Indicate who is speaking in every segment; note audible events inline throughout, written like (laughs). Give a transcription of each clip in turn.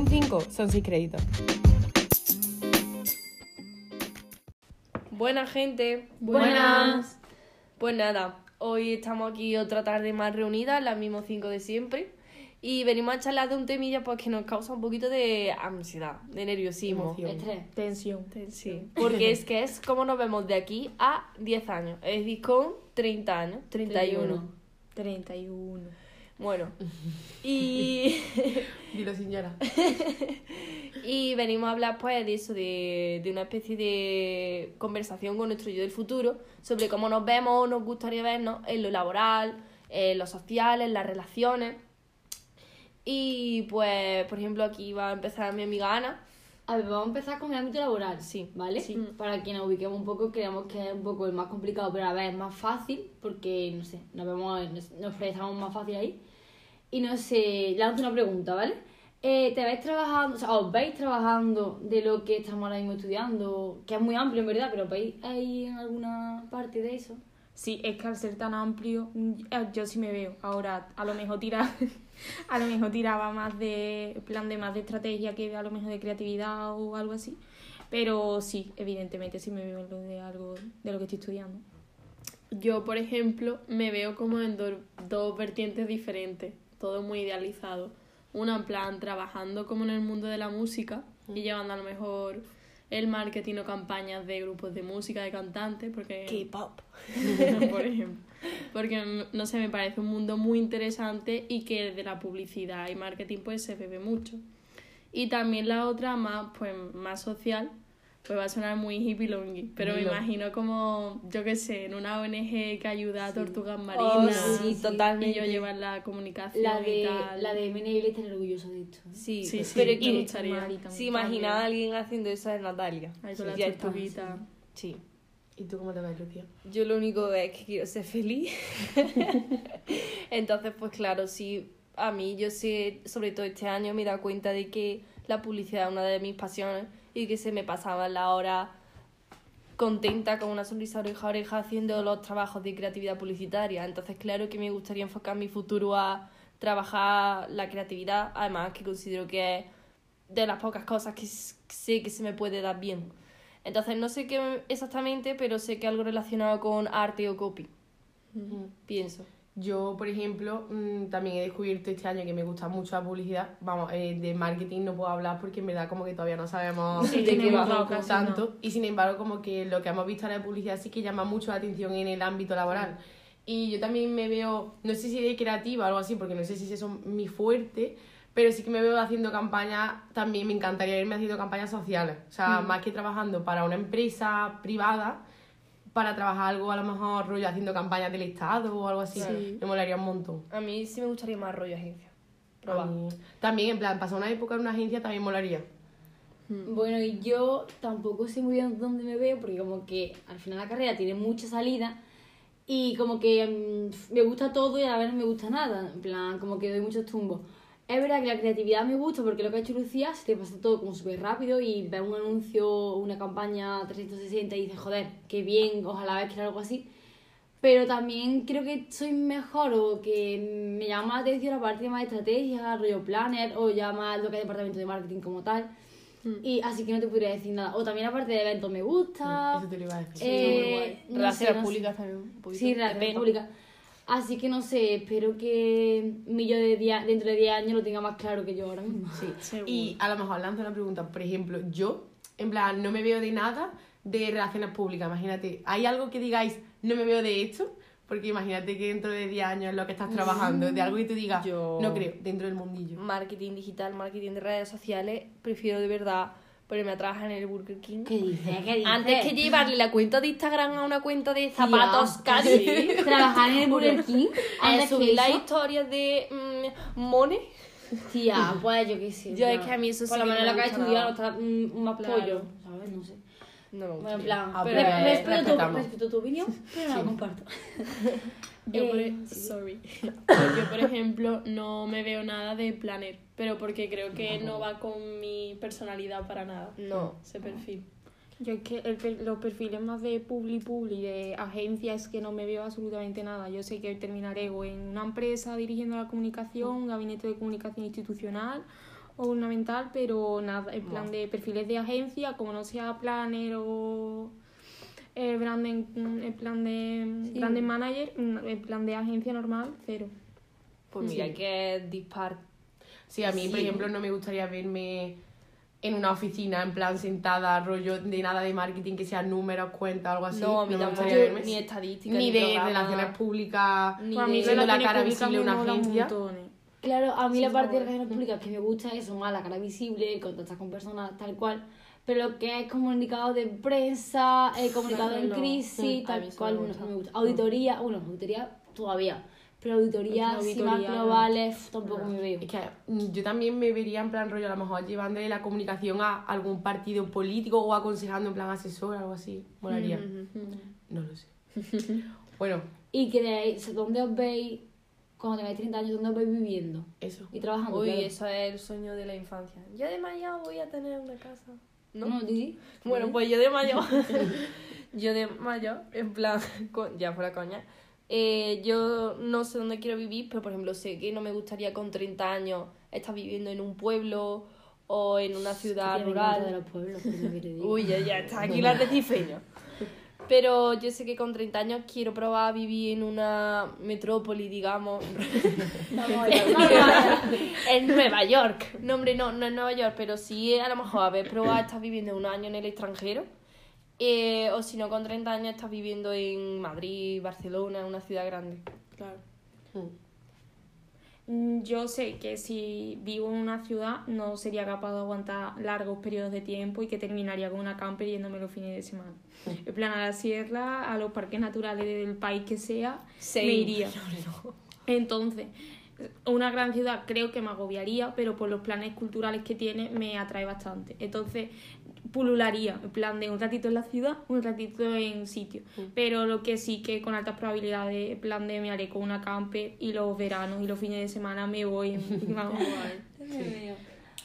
Speaker 1: Un 5 son 6 créditos.
Speaker 2: Buena gente.
Speaker 3: Buenas.
Speaker 2: Pues nada, hoy estamos aquí otra tarde más reunidas, las mismas cinco de siempre. Y venimos a charlar de un temilla pues, que nos causa un poquito de ansiedad, de nerviosismo.
Speaker 3: Estrés.
Speaker 1: Tensión.
Speaker 2: Sí, porque (laughs) es que es como nos vemos de aquí a 10 años. Es decir, con 30 años, 31.
Speaker 1: 31.
Speaker 2: Bueno, (laughs) y, (laughs)
Speaker 1: Dilo sin llorar. (laughs)
Speaker 2: y venimos a hablar pues de eso, de, de una especie de conversación con nuestro yo del futuro sobre cómo nos vemos o nos gustaría vernos en lo laboral, en lo social, en las relaciones. Y pues, por ejemplo, aquí va a empezar mi amiga Ana.
Speaker 3: A ver, vamos a empezar con el ámbito laboral,
Speaker 2: Sí.
Speaker 3: ¿vale?
Speaker 2: Sí.
Speaker 3: Para que nos ubiquemos un poco, creemos que es un poco el más complicado, pero a ver, es más fácil, porque, no sé, nos vemos, nos, nos más fácil ahí. Y no sé, lanzo una pregunta, ¿vale? Eh, ¿Te veis trabajando, o sea, os veis trabajando de lo que estamos ahora mismo estudiando? Que es muy amplio, en verdad, pero ¿veis ahí en alguna parte de eso?
Speaker 4: Sí, es que al ser tan amplio, mm, eh, yo sí me veo. Ahora, a lo mejor tira, (laughs) a lo mejor tiraba más de plan de más de estrategia que a lo mejor de creatividad o algo así. Pero sí, evidentemente sí me veo en lo de algo de lo que estoy estudiando.
Speaker 2: Yo, por ejemplo, me veo como en do- dos vertientes diferentes, todo muy idealizado. Una en plan trabajando como en el mundo de la música y llevando a lo mejor el marketing o campañas de grupos de música, de cantantes, porque... (laughs)
Speaker 1: K-pop. (laughs)
Speaker 2: por ejemplo. Porque, no sé, me parece un mundo muy interesante y que de la publicidad y marketing pues se bebe mucho. Y también la otra más, pues, más social, pues va a sonar muy hippie longy, pero me imagino como, yo qué sé, en una ONG que ayuda a
Speaker 3: Sí.
Speaker 2: tortugas
Speaker 3: Oh,
Speaker 2: marinas
Speaker 3: sí,
Speaker 2: y
Speaker 3: totalmente.
Speaker 2: yo llevar la comunicación
Speaker 3: La
Speaker 2: y
Speaker 3: de,
Speaker 2: tal.
Speaker 3: la de Mene está orgulloso de esto. ¿eh?
Speaker 2: Sí,
Speaker 1: Sí, sí,
Speaker 2: pero es
Speaker 1: me
Speaker 2: que
Speaker 1: gustaría.
Speaker 2: Si imagina a alguien haciendo eso es Natalia.
Speaker 4: Ahí con
Speaker 2: Sí,
Speaker 4: la tortuguita.
Speaker 2: Sí.
Speaker 1: ¿Y tú cómo te ves, Lucía?
Speaker 2: Yo lo único es que quiero ser feliz. (laughs) Entonces, pues claro, sí, a mí yo sé, sobre todo este año, me he dado cuenta de que la publicidad es una de mis pasiones y que se me pasaba la hora contenta con una sonrisa oreja a oreja haciendo los trabajos de creatividad publicitaria. Entonces, claro que me gustaría enfocar mi futuro a trabajar la creatividad, además que considero que es de las pocas cosas que sé que se me puede dar bien. Entonces, no sé qué exactamente, pero sé que algo relacionado con arte o copy, pienso.
Speaker 1: Yo, por ejemplo, mm, también he descubierto este año que me gusta mucho la publicidad. Vamos, eh, de marketing no puedo hablar porque en verdad como que todavía no sabemos
Speaker 4: Sí,
Speaker 1: de qué va tanto. Y sin embargo, como que lo que hemos visto ahora de publicidad sí que llama mucho la atención en el ámbito laboral. Y yo también me veo, no sé si de creativa o algo así, porque no sé si eso es mi fuerte, pero sí que me veo haciendo campañas, también me encantaría irme haciendo campañas sociales. O sea, más que trabajando para una empresa privada, para trabajar algo a lo mejor rollo haciendo campañas del Estado o algo así.
Speaker 2: Sí.
Speaker 1: Me molaría un montón.
Speaker 2: A mí sí me gustaría más rollo agencia. Probar.
Speaker 1: También, en plan, pasar una época en una agencia también molaría.
Speaker 3: Bueno, y yo tampoco sé muy bien dónde me veo, porque como que al final la carrera tiene mucha salida y como que mm, me gusta todo y a la vez no me gusta nada. En plan, como que doy muchos tumbos. Es verdad que la creatividad me gusta porque lo que ha hecho Lucía se te pasa todo como súper rápido y ves un anuncio, una campaña 360 y dices, joder, qué bien, ojalá ves que era algo así. Pero también creo que soy mejor o que me llama la atención la parte más de estrategia, rollo planner o ya más lo que es departamento de marketing como tal. Y así que no te podría decir nada. O también la parte de eventos me gusta.
Speaker 1: Eso te lo iba a decir.
Speaker 3: Eh, no
Speaker 2: Relaciones
Speaker 3: sé, no sé.
Speaker 2: públicas también un poquito.
Speaker 3: Sí, relaciones públicas. Así que no sé, espero que mi yo de día, dentro de 10 años lo tenga más claro que yo ahora mismo.
Speaker 1: Sí. Y a lo mejor lanzo una pregunta. Por ejemplo, yo, en plan, no me veo de nada de relaciones públicas. Imagínate, ¿hay algo que digáis, no me veo de esto? Porque imagínate que dentro de 10 años es lo que estás trabajando, de algo que tú digas,
Speaker 2: Yo-
Speaker 1: no creo, dentro del mundillo.
Speaker 2: Marketing digital, marketing de redes sociales, prefiero de verdad ponerme a trabajar en el Burger King.
Speaker 3: ¿Qué dices? ¿Qué dices?
Speaker 2: Antes que llevarle la cuenta de Instagram a una cuenta de zapatos
Speaker 3: Tía,
Speaker 2: casi. (laughs)
Speaker 3: Trabajar en el Burger King.
Speaker 2: A
Speaker 3: Antes que
Speaker 2: subir las
Speaker 3: eso.
Speaker 2: historias de mm, Mone.
Speaker 3: Tía, pues yo qué sé.
Speaker 2: Yo es que a mí eso sí
Speaker 3: Por lo menos
Speaker 2: no me
Speaker 3: que estudiado
Speaker 2: nada.
Speaker 3: está mm, más
Speaker 2: Claro.
Speaker 3: pollo, ¿sabes? No sé.
Speaker 2: No me
Speaker 3: Bueno,
Speaker 2: gusta.
Speaker 3: en plan,
Speaker 1: Ah,
Speaker 3: re-
Speaker 1: pero
Speaker 3: respeto tu opinión, (laughs) pero no la comparto. (laughs)
Speaker 2: Yo, por,
Speaker 3: Eh,
Speaker 2: e- sorry. (laughs) Yo, por ejemplo, no me veo nada de planner, pero porque creo que no va con mi personalidad para nada. No, ese perfil.
Speaker 4: Yo es que el los perfiles más de publi publi, de agencia, es que no me veo absolutamente nada. Yo sé que terminaré o en una empresa dirigiendo la comunicación, un gabinete de comunicación institucional, o ornamental, pero nada, en plan de perfiles de agencia, como no sea planner o eh, branding, mm, en plan de
Speaker 3: Sí.
Speaker 4: branding manager, mm, en plan de agencia normal, cero.
Speaker 2: Pues mira que dispar.
Speaker 1: Sí, a mí, por
Speaker 3: Sí.
Speaker 1: ejemplo, no me gustaría verme en una oficina, en plan sentada, rollo de nada de marketing, que sea números, cuentas, algo así.
Speaker 2: no, a mí
Speaker 1: me
Speaker 2: tampoco.
Speaker 1: gustaría verme.
Speaker 2: Ni estadística,
Speaker 1: Ni
Speaker 2: ni,
Speaker 1: de
Speaker 2: programa,
Speaker 1: relaciones públicas,
Speaker 2: Ni
Speaker 4: Pues
Speaker 2: de-
Speaker 1: siendo la cara visible de una agencia.
Speaker 3: Claro, a mí
Speaker 4: Sí,
Speaker 3: la parte de relaciones públicas que me gusta es eso, más la cara visible, el contactar con personas tal cual. Pero lo que es comunicado de prensa, eh, comunicado en
Speaker 2: no.
Speaker 3: crisis,
Speaker 2: Mm,
Speaker 3: tal cual,
Speaker 2: me
Speaker 3: no me gusta. Auditoría, bueno, auditoría todavía. Pero auditorías más
Speaker 4: auditoría, no.
Speaker 3: globales tampoco me veo.
Speaker 1: Es que mm, yo también me vería en plan rollo, a lo mejor llevándole la comunicación a algún partido político o aconsejando en plan asesor, algo así. Molaría. No lo sé. (laughs) bueno,
Speaker 3: Y queréis, ¿dónde os veis cuando tengáis 30 años? ¿Dónde os veis viviendo?
Speaker 1: eso.
Speaker 3: Y trabajando.
Speaker 2: Uy,
Speaker 3: claro.
Speaker 2: eso es el sueño de la infancia. Yo de mayor voy a tener una casa. ¿No? Bueno, pues yo de mayor. (laughs) (laughs) yo de mayor, en plan, (laughs) co- ya fuera coña. eh, yo no sé dónde quiero vivir, pero por ejemplo, sé que no me gustaría con 30 años estar viviendo en un pueblo o en una ciudad
Speaker 3: cuenta de
Speaker 2: rural.
Speaker 3: los pueblos.
Speaker 2: Uy, ya, ya, está aquí la recifeño. Pero yo sé que con 30 años quiero probar a vivir en una metrópoli, digamos. (laughs) en Nueva York. No, hombre, no, no en Nueva York, pero sí a lo mejor haber probado estar viviendo un año en el extranjero. Eh, o si no, con 30 años estás viviendo en Madrid, Barcelona, una ciudad grande.
Speaker 4: Claro.
Speaker 1: Mm.
Speaker 4: Mm, Yo sé que si vivo en una ciudad no sería capaz de aguantar largos periodos de tiempo y que terminaría con una camper yéndome los fines de semana. En plan, a la sierra, a los parques naturales del país que sea,
Speaker 2: Same.
Speaker 4: me iría. (laughs) Entonces, una gran ciudad creo que me agobiaría, pero por los planes culturales que tiene me atrae bastante. Entonces, pulularía, en plan de un ratito en la ciudad, un ratito en sitio. Pero lo que sí que con altas probabilidades, en plan de me haré con una camper y los veranos y los fines de semana me voy (laughs) vamos,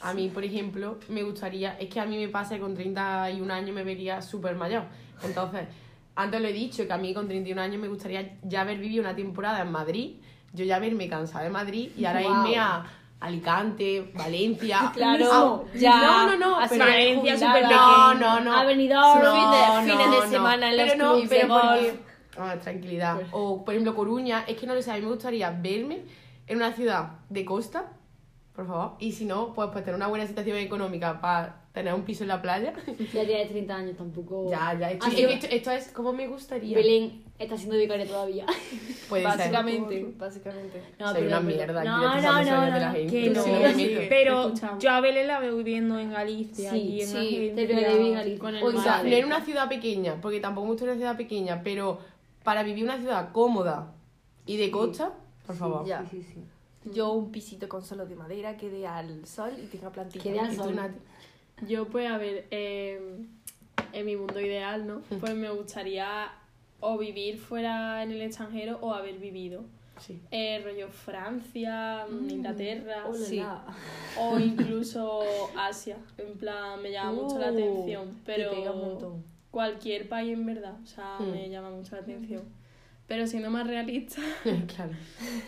Speaker 1: A mí, por ejemplo, me gustaría, es que a mí me pasa que con 31 años me vería súper mayor. Entonces, antes lo he dicho, que a mí con 31 años me gustaría ya haber vivido una temporada en Madrid, yo ya haberme cansado de Madrid y ahora irme a Alicante, Valencia. (laughs)
Speaker 2: Claro,
Speaker 1: Ah,
Speaker 2: ya.
Speaker 1: No, no, no, pero
Speaker 4: Valencia súper
Speaker 1: no, no, no. No,
Speaker 2: fin de-
Speaker 1: no,
Speaker 2: fines de
Speaker 1: no.
Speaker 2: semana en los
Speaker 1: pero no, pero
Speaker 2: de
Speaker 1: porque- Ah, tranquilidad. O, por ejemplo, Coruña. Es que no lo sé, a mí me gustaría verme en una ciudad de costa, por favor. Y si no, pues, pues tener una buena situación económica para tener un piso en la playa. (laughs)
Speaker 3: Ya tienes 30 años, tampoco.
Speaker 1: ya, ya. Esto,
Speaker 3: Ah,
Speaker 1: es que esto, esto es como me gustaría.
Speaker 3: Belén está siendo vicaria todavía.
Speaker 1: Puede
Speaker 2: Básicamente, básicamente.
Speaker 3: No,
Speaker 1: Soy
Speaker 3: perdón,
Speaker 1: una mierda
Speaker 3: No, no, no,
Speaker 1: sueños de
Speaker 3: no,
Speaker 1: la gente.
Speaker 4: Que no,
Speaker 1: Sí,
Speaker 4: sí, pero
Speaker 2: Escuchamos.
Speaker 4: yo a Belén la veo viviendo en Galicia,
Speaker 3: Sí,
Speaker 4: allí en
Speaker 3: sí, te veo bien Galicia.
Speaker 4: con el
Speaker 3: O en
Speaker 1: sea, no en una ciudad pequeña, porque tampoco me gusta una ciudad pequeña, pero para vivir una ciudad cómoda y de costa, por favor.
Speaker 2: Ya.
Speaker 3: Sí, sí, sí.
Speaker 2: Yo un pisito con suelo de madera que dé al sol y tenga plantitas.
Speaker 3: Que dé al
Speaker 1: ¿Y tú,
Speaker 3: sol.
Speaker 5: Yo, pues, a ver, eh, en mi mundo ideal, ¿no? Pues me gustaría o vivir fuera en el extranjero o haber vivido.
Speaker 1: Sí.
Speaker 5: Eh, rollo Francia, Inglaterra,
Speaker 2: sí.
Speaker 3: la.
Speaker 5: o incluso Asia. En plan, me llama mucho la
Speaker 2: Uh,
Speaker 5: atención.
Speaker 2: te
Speaker 5: Pero cualquier país en verdad, o sea,
Speaker 1: Hmm.
Speaker 5: me llama mucho la atención. Pero siendo más realista, (laughs)
Speaker 1: claro.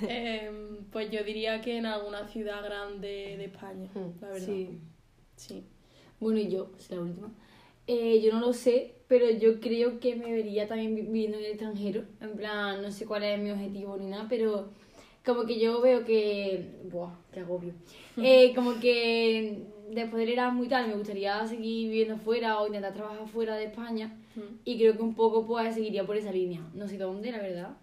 Speaker 5: em, pues yo diría que en alguna ciudad grande de España, la verdad.
Speaker 2: Sí.
Speaker 5: Sí.
Speaker 3: Bueno, y yo, es la última. Eh, yo no lo sé, pero yo creo que me vería también vi- viviendo en el extranjero. En plan, no sé cuál es mi objetivo ni nada, pero como que yo veo que. Buah, qué agobio. (laughs) Eh, como que después del Erasmus y tal, me gustaría seguir viviendo fuera o intentar trabajar fuera de España.
Speaker 5: Mm.
Speaker 3: Y creo que un poco pues seguiría por esa línea. No sé dónde, la verdad.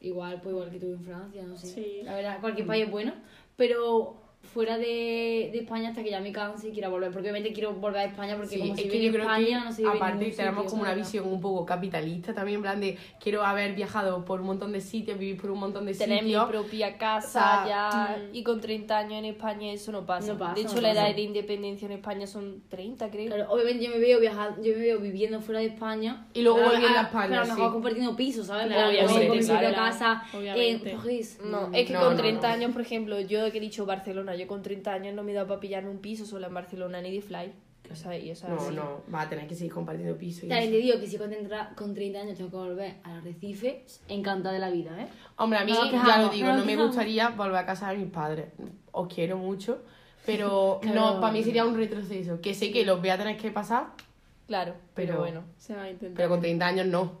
Speaker 3: Igual, pues igual que tú en Francia, no sé.
Speaker 5: Sí.
Speaker 3: La verdad, cualquier país es bueno. Pero fuera de, de España hasta que ya me canse y quiera volver. Porque obviamente quiero volver a España porque
Speaker 1: Sí,
Speaker 3: como
Speaker 1: es
Speaker 3: se
Speaker 1: que yo creo
Speaker 3: España,
Speaker 1: que
Speaker 3: no se vive
Speaker 1: aparte tenemos como una visión un poco capitalista también, en plan de quiero haber viajado por un montón de sitios, vivir por un montón de
Speaker 2: Tener mi
Speaker 1: sitios.
Speaker 2: propia casa
Speaker 1: O sea,
Speaker 2: ya
Speaker 5: mm.
Speaker 2: y con 30 años en España eso no pasa.
Speaker 3: No pasa,
Speaker 2: de hecho,
Speaker 3: no
Speaker 2: la
Speaker 3: pasa.
Speaker 2: edad de independencia en España son 30, creo.
Speaker 3: Claro, obviamente yo me veo viajando, yo me veo viviendo fuera de España.
Speaker 1: Y luego volviendo a
Speaker 3: ah,
Speaker 1: España,
Speaker 3: Pero a lo mejor
Speaker 1: sí.
Speaker 3: compartiendo pisos, ¿sabes?
Speaker 5: Claro, obviamente,
Speaker 3: con mi propia
Speaker 5: claro,
Speaker 3: casa
Speaker 5: obviamente.
Speaker 2: No, es que
Speaker 1: No,
Speaker 2: con
Speaker 1: no,
Speaker 2: 30
Speaker 1: no.
Speaker 2: años, por ejemplo, yo que he dicho Barcelona, yo con 30 años no me he dado para pillarme un piso solo en Barcelona ni de fly. O sea, y eso es
Speaker 1: No, no, va a tener que seguir compartiendo piso. y
Speaker 3: También
Speaker 1: eso.
Speaker 3: te digo que si con 30, con 30 años tengo que volver al Arrecife, encantada de la vida, ¿eh?
Speaker 1: Hombre, a mí,
Speaker 3: No
Speaker 1: ya lo digo,
Speaker 3: no
Speaker 1: me gustaría volver a casa de mis padres. Os quiero mucho, Pero (laughs)
Speaker 3: Claro.
Speaker 1: no, para mí sería un retroceso. Que sé que los voy a tener que pasar,
Speaker 2: Claro, pero,
Speaker 1: Pero-
Speaker 2: bueno.
Speaker 5: Se va a intentar.
Speaker 1: pero con 30 años no.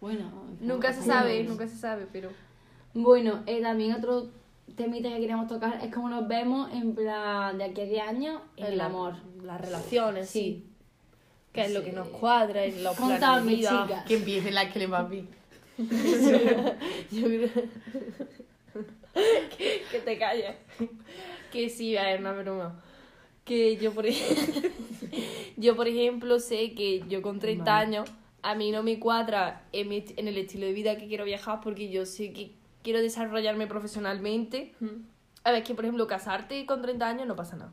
Speaker 3: Bueno,
Speaker 2: Nunca se sabe, nunca se sabe, pero...
Speaker 3: Bueno, eh, también otro temita que queríamos tocar es cómo nos vemos en plan de aquí a 10 años en el amor.
Speaker 2: Las relaciones, sí.
Speaker 3: Sí.
Speaker 2: Que es lo que nos cuadra en los planes de vida.
Speaker 3: chicas.
Speaker 1: Que empiece la que le va bien. (laughs)
Speaker 2: Yo creo... que, que te calles. Que sí, a ver, una broma. Que yo, por ejemplo, (laughs) yo, por ejemplo, sé que yo con 30
Speaker 1: Vale.
Speaker 2: años a mí no me cuadra en, mi- en el estilo de vida que quiero viajar porque yo sé que quiero desarrollarme profesionalmente. A ver, que por ejemplo, casarte con 30 años no pasa nada.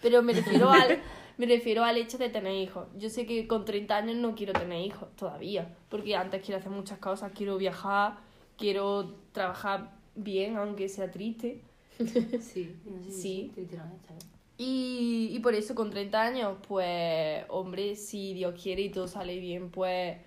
Speaker 2: Pero me refiero al, (laughs) me refiero al hecho de tener hijos. Yo sé que con 30 años no quiero tener hijos todavía. Porque antes quiero hacer muchas cosas. Quiero viajar, quiero trabajar bien, aunque sea triste. (laughs)
Speaker 3: Sí, (laughs) no sé si
Speaker 2: Sí.
Speaker 3: te tiran esta, ¿eh?
Speaker 2: Y, y por eso con 30 años, pues, hombre, si Dios quiere y todo sale bien, pues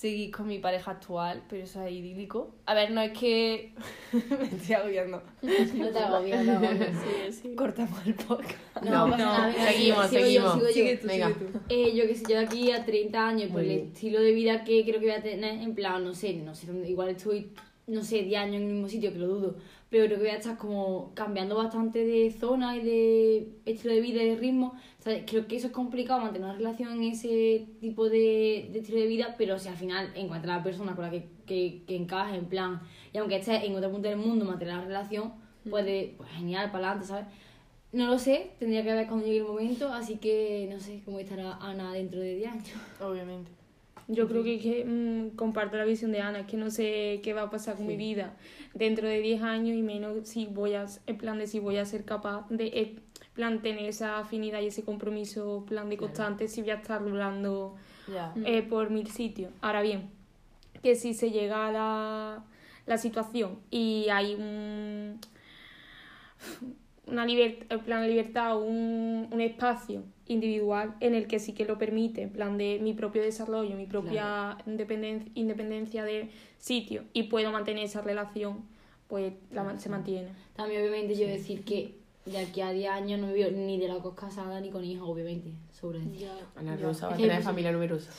Speaker 2: seguir con mi pareja actual, pero eso es idílico. A ver, no es que (laughs) me estoy agobiando.
Speaker 3: No te agobies, no.
Speaker 5: Sí, sí. (laughs)
Speaker 2: Cortamos el podcast.
Speaker 3: No,
Speaker 1: No,
Speaker 3: venga,
Speaker 1: seguimos,
Speaker 3: sigo yo,
Speaker 1: seguimos.
Speaker 3: sigo yo.
Speaker 2: Sigue tú,
Speaker 1: Venga.
Speaker 2: sigue tú.
Speaker 3: Eh, yo que sé, yo de aquí a 30 años, por el estilo de vida que creo que voy a tener, en plan, no sé, no sé, dónde- igual estoy, no sé, 10 años en el mismo sitio, que lo dudo, pero creo que voy a estar como cambiando bastante de zona y de estilo de vida y de ritmo. O sea, creo que eso es complicado mantener una relación en ese tipo de, de estilo de vida, pero si al final encuentras a la persona con la que, que, que encaje, en plan, y aunque estés en otro punto del mundo, mantener la relación, puede, pues genial, para adelante, ¿sabes? No lo sé, tendría que ver cuando llegue el momento, así que no sé cómo estará Ana dentro de 10 años.
Speaker 2: Obviamente.
Speaker 4: Yo creo que, que, mm, comparto la visión de Ana, es que no sé qué va a pasar con mi vida dentro de 10 años y menos si voy a, en plan de si voy a ser capaz de eh, plan tener esa afinidad y ese compromiso plan de constante si voy a estar hablando
Speaker 2: Ya.
Speaker 4: eh, por mil sitios. Ahora bien, que si se llega a la, la situación y hay un, una liber- en plan de libertad, un, un espacio individual en el que sí que lo permite, en plan de mi propio desarrollo, mi propia independen- independencia de sitio y puedo mantener esa relación, pues la, man- se mantiene.
Speaker 3: También obviamente yo decir que de aquí a 10 años no me veo ni de locos casada ni con hijos, obviamente, sobre decir.
Speaker 1: Ana
Speaker 3: Ya.
Speaker 1: Rosa va a tener familia numerosa.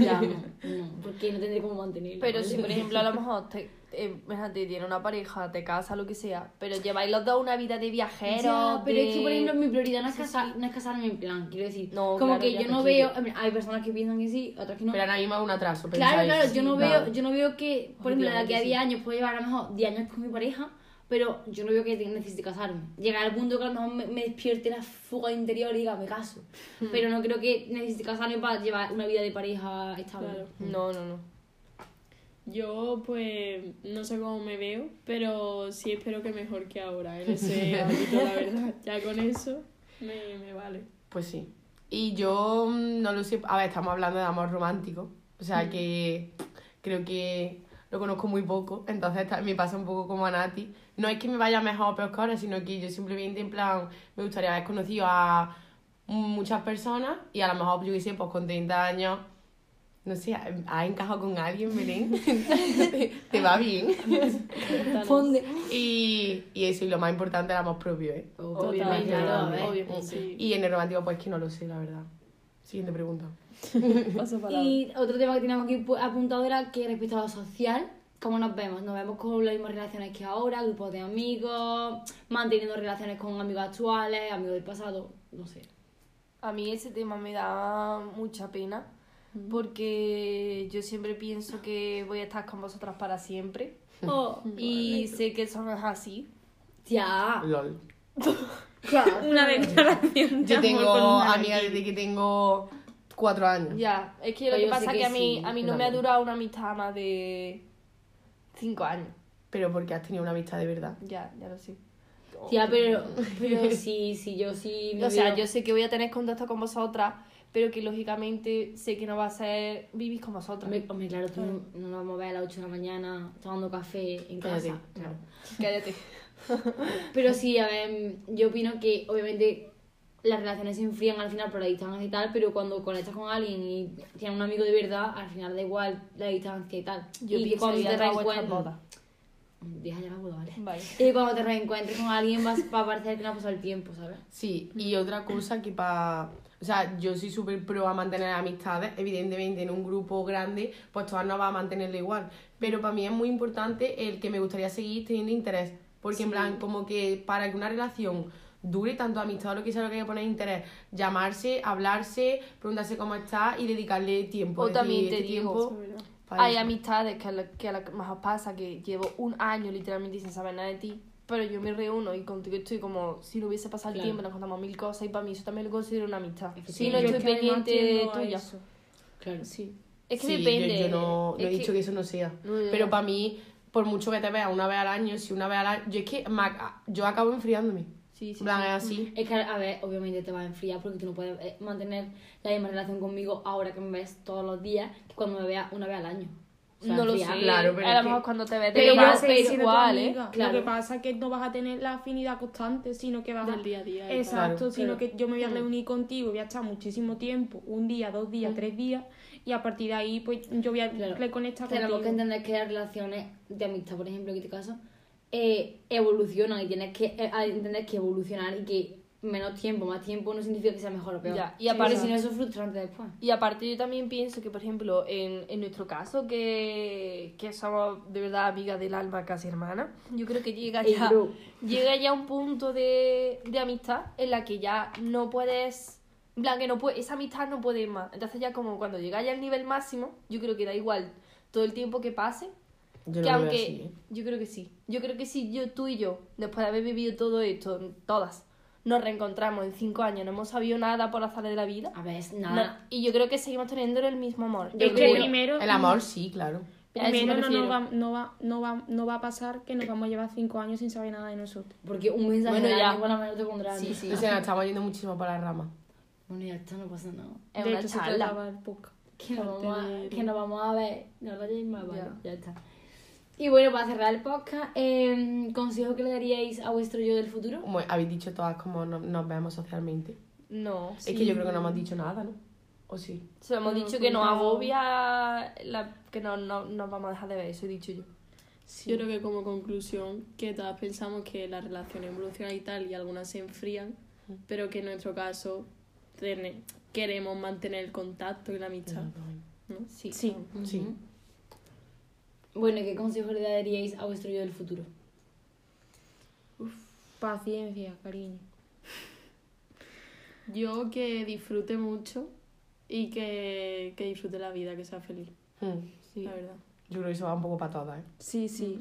Speaker 3: Ya, (laughs) no, no, porque no tendré cómo mantenerlo.
Speaker 2: Pero si, por ejemplo, a lo mejor te, eh, tiene una pareja, te casa, lo que sea, pero lleváis los dos una vida de viajeros.
Speaker 3: Ya, pero es que, por ejemplo, mi prioridad no es, casar, no es casarme en plan, quiero decir.
Speaker 2: No,
Speaker 3: como
Speaker 2: claro,
Speaker 3: que yo no
Speaker 2: quiero.
Speaker 3: veo, hay personas que piensan que sí, otras que no.
Speaker 1: Pero ahora mismo es un atraso.
Speaker 3: Claro, claro, yo no
Speaker 1: Claro.
Speaker 3: veo, yo no veo que, por ejemplo, de aquí a
Speaker 2: Obviamente
Speaker 3: 10 años puedo llevar a lo mejor 10 años con mi pareja, pero yo no veo que necesite casarme. Llegar al punto que a lo mejor me, me despierte la fuga interior y diga, me caso.
Speaker 2: Hmm.
Speaker 3: Pero no creo que necesite casarme para llevar una vida de pareja estable.
Speaker 5: Claro.
Speaker 2: No, no, no.
Speaker 5: Yo, pues, no sé cómo me veo, pero sí espero que mejor que ahora en ese (laughs) ámbito, la verdad. Ya con eso me, me vale.
Speaker 1: Pues sí. Y yo mm, no lo sé. A ver, estamos hablando de amor romántico. O sea que creo que lo conozco muy poco. Entonces me pasa un poco como a Nati. No es que me vaya mejor o peor que ahora, sino que yo simplemente, en plan, me gustaría haber conocido a muchas personas y a lo mejor, yo sé, pues con 30 años. No sé, has encajado con alguien, Belén. (laughs) te, te va bien.
Speaker 3: Fonde.
Speaker 1: Y, y eso, y lo más importante, el amor propio, ¿eh?
Speaker 3: Obviamente.
Speaker 5: Sí.
Speaker 1: Y en el romántico, pues que no lo sé, la verdad. Siguiente pregunta. (laughs)
Speaker 5: Paso.
Speaker 3: Y otro tema que teníamos aquí pu- apuntado era que respecto a lo social, ¿cómo nos vemos? ¿Nos vemos con las mismas relaciones que ahora? ¿Grupos de amigos? ¿Manteniendo relaciones con amigos actuales? ¿Amigos del pasado? No sé.
Speaker 2: A mí ese tema me da mucha pena porque yo siempre pienso que voy a estar con vosotras para siempre (laughs)
Speaker 3: Oh,
Speaker 2: y sé que eso no es así.
Speaker 3: ya.
Speaker 1: LOL. (laughs) (laughs)
Speaker 4: Una declaración de
Speaker 1: Yo tengo amigas desde que tengo cuatro años.
Speaker 2: Ya, es que lo
Speaker 3: Pues
Speaker 2: que pasa es
Speaker 3: que
Speaker 2: que a mí,
Speaker 3: sí,
Speaker 2: a mí no me ha durado una amistad más de cinco años.
Speaker 1: Pero porque has tenido una amistad de verdad.
Speaker 2: Ya, ya lo sé.
Speaker 3: Ya, pero, pero sí, sí, yo sí me
Speaker 2: O sea,
Speaker 3: veo-
Speaker 2: yo sé que voy a tener contacto con vosotras, pero que lógicamente sé que no va a ser vivir con vosotras.
Speaker 3: Hombre, hombre, claro, tú no, no nos vamos a ver a las 8 de la mañana tomando café en
Speaker 1: Cállate,
Speaker 3: casa.
Speaker 1: claro.
Speaker 2: Cállate. (laughs)
Speaker 3: Pero sí, a ver, yo opino que obviamente las relaciones se enfrían al final por la distancia y tal, pero cuando conectas con alguien y tienes un amigo de verdad, al final da igual la distancia y tal.
Speaker 2: Yo
Speaker 3: y cuando te reencuentras... 10 años no puedo, ¿vale?
Speaker 2: Vale.
Speaker 3: Y cuando te reencuentres con alguien vas, va a parecer que no ha pasado el tiempo, ¿sabes?
Speaker 1: Sí, y otra cosa que para... O sea, yo soy súper pro a mantener amistades. Evidentemente, en un grupo grande, pues todas no va a mantenerlo igual. Pero para mí es muy importante el que me gustaría seguir teniendo interés. Porque, en plan, como que para que una relación dure tanto amistad o lo que sea lo que hay que poner interés, llamarse, hablarse, preguntarse cómo está y dedicarle tiempo.
Speaker 2: O
Speaker 1: decir,
Speaker 2: también te
Speaker 1: este
Speaker 2: digo,
Speaker 1: tiempo
Speaker 2: Hay
Speaker 1: eso.
Speaker 2: amistades que a, la, que la que más os pasa que llevo un año literalmente sin saber nada de ti, pero yo me reúno y contigo estoy como si no hubiese pasado el
Speaker 3: Claro.
Speaker 2: tiempo, nos contamos mil cosas y para mí eso también lo considero una amistad. Si
Speaker 3: Sí,
Speaker 2: no estoy
Speaker 4: es que
Speaker 2: pendiente
Speaker 4: a
Speaker 2: tuya.
Speaker 4: eso.
Speaker 3: Claro.
Speaker 2: Sí. Es que
Speaker 1: Sí,
Speaker 2: depende.
Speaker 1: Yo, yo no, no
Speaker 2: Es
Speaker 1: he dicho que... eso no sea.
Speaker 2: No,
Speaker 1: Pero para mí, por mucho que te veas una vez al año, si una vez al año. Yo es que me yo acabo enfriándome.
Speaker 2: Sí, sí,
Speaker 1: plan,
Speaker 2: sí.
Speaker 1: es así.
Speaker 3: Es que, a ver, obviamente te vas a enfriar porque tú no puedes eh, mantener la misma relación conmigo ahora que me ves todos los días que cuando me veas una vez al año. O sea,
Speaker 2: no lo sé.
Speaker 1: Claro, pero
Speaker 2: a lo mejor cuando te ves
Speaker 4: Pero a seguir
Speaker 2: pero
Speaker 4: siendo tu
Speaker 2: igual, ¿eh?
Speaker 3: Claro.
Speaker 4: Lo que pasa es que no vas a tener la afinidad constante, sino que vas a...
Speaker 5: Del día a día. y tal.
Speaker 4: Exacto,
Speaker 1: Claro.
Speaker 4: sino que yo me voy a reunir contigo, voy a estar muchísimo tiempo, un día, dos días, tres días, y a partir de ahí, pues yo voy a
Speaker 3: Claro.
Speaker 4: reconectar
Speaker 3: Tenemos
Speaker 4: contigo.
Speaker 3: que entender que las relaciones de amistad, por ejemplo, en este caso, eh, evolucionan y tienes que eh, entender que evolucionar y que menos tiempo, más tiempo no significa que sea mejor o peor.
Speaker 2: Ya, y aparte-
Speaker 3: si no, eso es frustrante después.
Speaker 2: Y aparte yo también pienso que, por ejemplo, en, en nuestro caso, que, que somos de verdad amigas del alma, casi hermanas, yo creo que llega ya, llega ya un punto de, de amistad en la que ya no puedes, en plan que no puede, esa amistad no puede ir más. Entonces ya como cuando llega ya al nivel máximo, yo creo que da igual todo el tiempo que pase,
Speaker 1: Yo
Speaker 2: que aunque,
Speaker 1: así, ¿eh?
Speaker 2: yo creo que sí, yo creo que si yo, tú y yo, después de haber vivido todo esto, todas, nos reencontramos en cinco años, no hemos sabido nada por azar de la vida,
Speaker 3: A ver,
Speaker 2: no,
Speaker 3: nada.
Speaker 2: y yo creo que seguimos teniendo el mismo amor.
Speaker 3: Yo
Speaker 4: Es que
Speaker 3: creo-
Speaker 4: primero,
Speaker 1: El amor, sí, claro.
Speaker 2: A
Speaker 4: primero no, nos va, no, va, no, va, no va a pasar que nos vamos a llevar cinco años sin saber nada de nosotros.
Speaker 3: Porque un mensaje
Speaker 2: Bueno, ya.
Speaker 3: lo menos te pondrá
Speaker 2: Sí, sí.
Speaker 1: O sea, nos estamos yendo muchísimo para la rama.
Speaker 3: Bueno, ya está, no pasa nada.
Speaker 2: Es
Speaker 4: de
Speaker 2: una
Speaker 4: hecho,
Speaker 2: charla.
Speaker 4: el.
Speaker 3: Que nos, vamos a, que nos vamos a ver. No lo más, vale,
Speaker 2: Ya.
Speaker 3: ya está. Y bueno, para cerrar el podcast, eh, ¿consejo que le daríais a vuestro yo del futuro?
Speaker 1: Como habéis dicho todas cómo no- nos vemos socialmente.
Speaker 2: No.
Speaker 1: Es que yo creo que no hemos dicho nada, ¿no? ¿O sí?
Speaker 2: Se hemos
Speaker 4: No,
Speaker 2: dicho que nos agobia la, que no, no, nos vamos a dejar de ver, eso he dicho yo.
Speaker 5: Yo creo que como conclusión, que todas pensamos que las relaciones evolucionan y tal, y algunas se enfrían, pero que en nuestro caso queremos mantener el contacto y la amistad. ¿no?
Speaker 2: Sí.
Speaker 4: Sí.
Speaker 1: Sí.
Speaker 3: Bueno, ¿y qué consejo le daríais a vuestro yo del futuro?
Speaker 4: Paciencia, cariño.
Speaker 5: Yo que disfrute mucho y que, que disfrute la vida, que sea feliz,
Speaker 1: Hmm.
Speaker 2: Sí.
Speaker 5: la verdad.
Speaker 1: Yo creo que eso va un poco para todas, ¿eh?
Speaker 4: Sí, sí.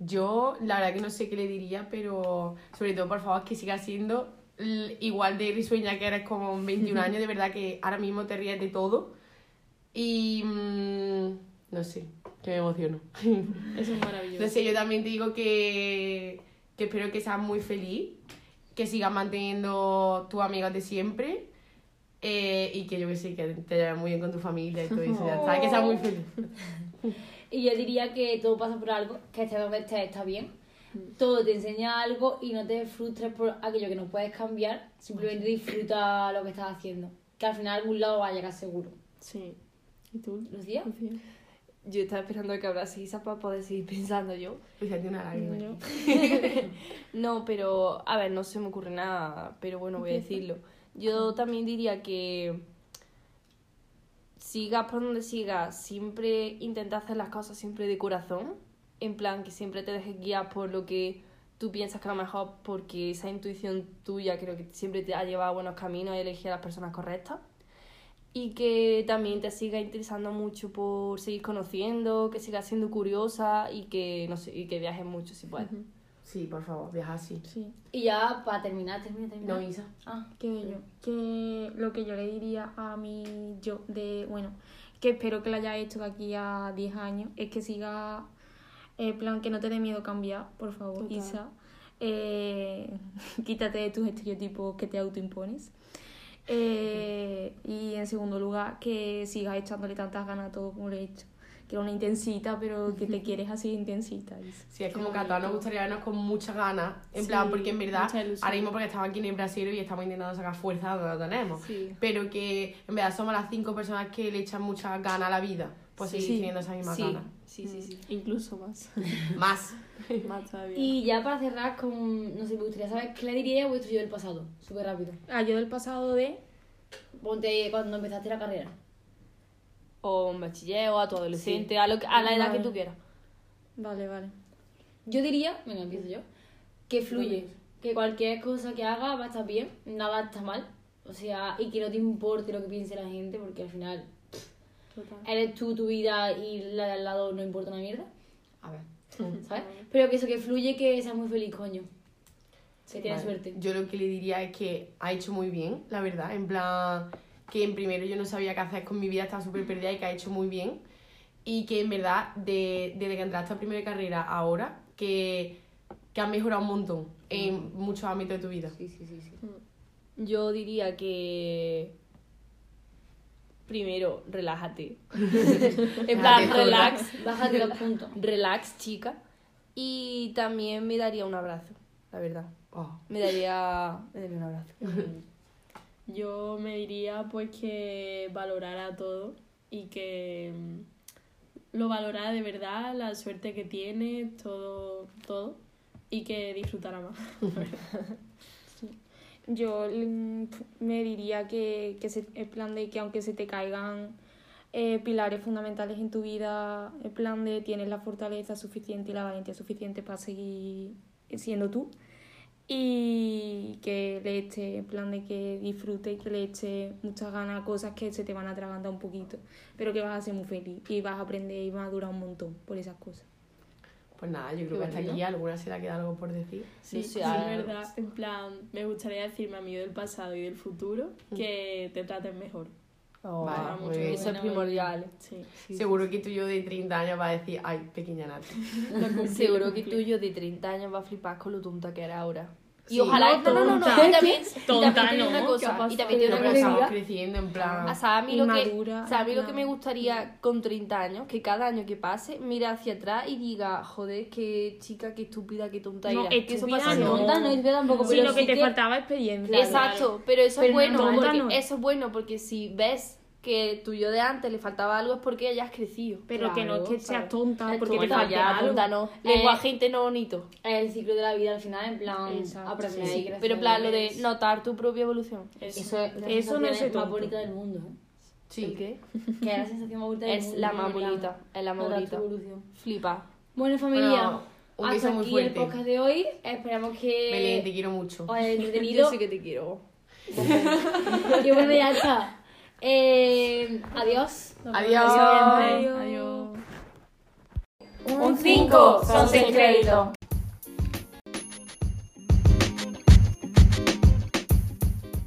Speaker 1: Yo, la verdad que no sé qué le diría, pero sobre todo, por favor, que siga siendo igual de risueña que eres como en 21 (laughs) años. De verdad que ahora mismo te ríes de todo. Y. mm, no sé, que me emociono. (laughs)
Speaker 5: Eso es maravilloso.
Speaker 1: No sé, yo también te digo que, que espero que seas muy feliz, que sigas manteniendo tus amigos de siempre eh, y que yo que sé, que te lleves muy bien con tu familia y todo eso. Ya está, que seas muy feliz. (laughs)
Speaker 3: Y yo diría que todo pasa por algo, que estés donde estés está bien. Todo te enseña algo y no te frustres por aquello que no puedes cambiar. Simplemente disfruta lo que estás haciendo. Que al final a algún lado va a llegar seguro.
Speaker 5: Sí. ¿Y tú?
Speaker 3: ¿Lucía?
Speaker 5: Lucía?
Speaker 2: Yo estaba esperando que habrá risa para poder seguir pensando yo.
Speaker 1: Fíjate una lágrima.
Speaker 4: Yo- (laughs)
Speaker 2: No, pero, a ver, no se me ocurre nada, pero bueno, voy a decirlo. Yo también diría que sigas por donde sigas, siempre intenta hacer las cosas siempre de corazón, en plan que siempre te dejes guiar por lo que tú piensas que es lo mejor, porque esa intuición tuya creo que siempre te ha llevado a buenos caminos y elegir a las personas correctas. Y que también te siga interesando mucho por seguir conociendo, que sigas siendo curiosa y que, no sé, y que viajes mucho si puedes.
Speaker 1: Sí, por favor, viaja así.
Speaker 4: Sí.
Speaker 3: Y ya para terminar, termina, termina.
Speaker 1: No, Isa.
Speaker 3: Ah,
Speaker 4: ¿Qué yo? Que lo que yo le diría a mi yo de, bueno, que espero que lo haya hecho de aquí a 10 años, es que siga, en plan, que no te dé miedo cambiar, por favor,
Speaker 5: Total.
Speaker 4: Isa. Eh, (laughs) quítate de tus estereotipos que te autoimpones. Eh, y en segundo lugar, que sigas echándole tantas ganas a todo como le he hecho. Que era una intensita, pero que te quieres así intensita.
Speaker 1: Sí, es como que a todas nos gustaría vernos con muchas ganas. En
Speaker 5: Sí,
Speaker 1: plan, porque en verdad, ahora mismo porque estamos aquí en el Brasil y estamos intentando sacar fuerza donde lo tenemos.
Speaker 2: Sí.
Speaker 1: Pero que en verdad somos las cinco personas que le echan muchas ganas a la vida. Pues
Speaker 2: Sí.
Speaker 1: seguir
Speaker 2: Sí.
Speaker 1: teniendo esas mismas
Speaker 2: Sí.
Speaker 1: ganas.
Speaker 2: Sí, sí, sí.
Speaker 5: Incluso más. (laughs)
Speaker 1: Más. (laughs)
Speaker 5: más todavía.
Speaker 3: Y ya para cerrar con, no sé, me gustaría saber qué le diría a vuestro yo del pasado, súper rápido.
Speaker 4: Ah, yo del pasado de...
Speaker 3: Ponte cuando empezaste la carrera.
Speaker 2: O en bachiller o a tu adolescente, a, lo que- a la edad que tú quieras.
Speaker 4: Vale, vale.
Speaker 3: Yo diría, venga, empiezo yo, que fluye, que cualquier cosa que haga va a estar bien, nada está mal, o sea, y que no te importe lo que piense la gente, porque al final
Speaker 5: Total.
Speaker 3: eres tú, tu vida y la de al lado no importa una mierda. A ver, (laughs) ¿sabes? Pero que eso, que fluye, que seas muy feliz, coño. Que tienes
Speaker 1: Vale.
Speaker 3: suerte.
Speaker 1: Yo lo que le diría es que ha hecho muy bien, la verdad. En plan, que en primero yo no sabía qué hacer con mi vida, estaba súper perdida y que ha hecho muy bien. Y que en verdad, de- desde que entraste a primera carrera ahora, que, que has mejorado un montón en muchos ámbitos de tu vida.
Speaker 3: Sí, sí, sí, sí.
Speaker 2: Yo diría que. Primero, relájate. (laughs) en plan, relax.
Speaker 3: Bájate los puntos.
Speaker 2: Relax, chica. Y también me daría un abrazo, la verdad.
Speaker 1: Oh.
Speaker 2: Me daría, me daría un abrazo. (laughs)
Speaker 5: Yo me diría pues que valorara todo y que mm, lo valorara de verdad, la suerte que tiene, todo, todo, y que disfrutara más. (laughs)
Speaker 4: Yo mm, me diría que, que se, el plan de que aunque se te caigan eh, pilares fundamentales en tu vida, el plan de tienes la fortaleza suficiente y la valentía suficiente para seguir siendo tú. Y que le eche, en plan de que disfrute y que le eche muchas ganas a cosas que se te van a un poquito, pero que vas a ser muy feliz y vas a aprender y vas a durar un montón por esas cosas.
Speaker 1: Pues nada, yo creo
Speaker 2: Qué
Speaker 1: que hasta aquí alguna se le queda algo por decir.
Speaker 5: Sí,
Speaker 2: Sí,
Speaker 5: sí, es verdad. En plan, me gustaría decirme a mí del pasado y del futuro que te traten mejor.
Speaker 2: Oh,
Speaker 1: Vale,
Speaker 5: mucho
Speaker 1: muy bien.
Speaker 2: Eso es primordial.
Speaker 5: Sí.
Speaker 1: Seguro que tú y yo de 30 años va a decir, ay, pequeña Nati. (laughs) (laughs)
Speaker 2: Seguro que tú y yo de 30 años va a flipar con lo tonta que era ahora. Y
Speaker 1: Sí.
Speaker 2: ojalá...
Speaker 4: No,
Speaker 2: No, no, no. Y también, (laughs) y
Speaker 4: Tonta,
Speaker 2: también digo
Speaker 4: no,
Speaker 2: una
Speaker 4: ¿qué
Speaker 2: cosa. Y también
Speaker 1: que
Speaker 2: una cosa.
Speaker 1: estamos creciendo en plan...
Speaker 2: O sea, a mí, lo que,
Speaker 4: Inmadura,
Speaker 2: o sea, a mí lo que me gustaría con 30 años, que cada año que pase, mire hacia atrás y diga, joder, qué chica, qué estúpida, qué tonta
Speaker 4: No,
Speaker 2: era. Que eso pasa
Speaker 4: no.
Speaker 3: Tonta no es verdad tampoco,
Speaker 4: Sí,
Speaker 3: pero
Speaker 4: que
Speaker 3: sí
Speaker 4: te faltaba experiencia.
Speaker 2: Exacto, pero eso
Speaker 3: Pero
Speaker 2: es bueno,
Speaker 3: no,
Speaker 2: porque,
Speaker 4: no.
Speaker 2: eso es bueno porque si ves que tu yo de antes le faltaba algo es porque ya has crecido.
Speaker 4: Pero que no es que
Speaker 2: Claro,
Speaker 4: seas tonta, porque te
Speaker 3: tonta,
Speaker 4: falte
Speaker 2: ya,
Speaker 4: algo.
Speaker 2: tonta no.
Speaker 3: Eh,
Speaker 2: Lenguaje interno bonito.
Speaker 3: Es el ciclo de la vida al final, en plan,
Speaker 4: Exacto,
Speaker 3: aprender
Speaker 2: Sí,
Speaker 3: y crecer.
Speaker 2: pero en plan, lo de notar tu propia evolución.
Speaker 5: Eso.
Speaker 3: Eso es la
Speaker 4: Eso no
Speaker 3: sensación
Speaker 4: es ser
Speaker 3: más bonita del mundo, ¿eh?
Speaker 1: Sí.
Speaker 2: ¿El qué? (laughs)
Speaker 3: Que es la sensación más bonita del
Speaker 2: Es
Speaker 3: mundo.
Speaker 2: la
Speaker 3: ¿no?
Speaker 2: más bonita, es la más bonita. Flipa.
Speaker 3: Bueno, familia,
Speaker 1: Bueno, un beso
Speaker 3: hasta
Speaker 1: muy
Speaker 3: aquí
Speaker 1: fuerte.
Speaker 3: el podcast de hoy. Esperamos que
Speaker 1: Belén, te quiero mucho.
Speaker 3: os haya (laughs)
Speaker 2: Yo
Speaker 3: entretenido.
Speaker 2: sí que te quiero. (laughs)
Speaker 3: y bueno, ya está. Eh, adiós.
Speaker 1: Adiós.
Speaker 5: Adiós.
Speaker 3: Un 5 son 6 créditos.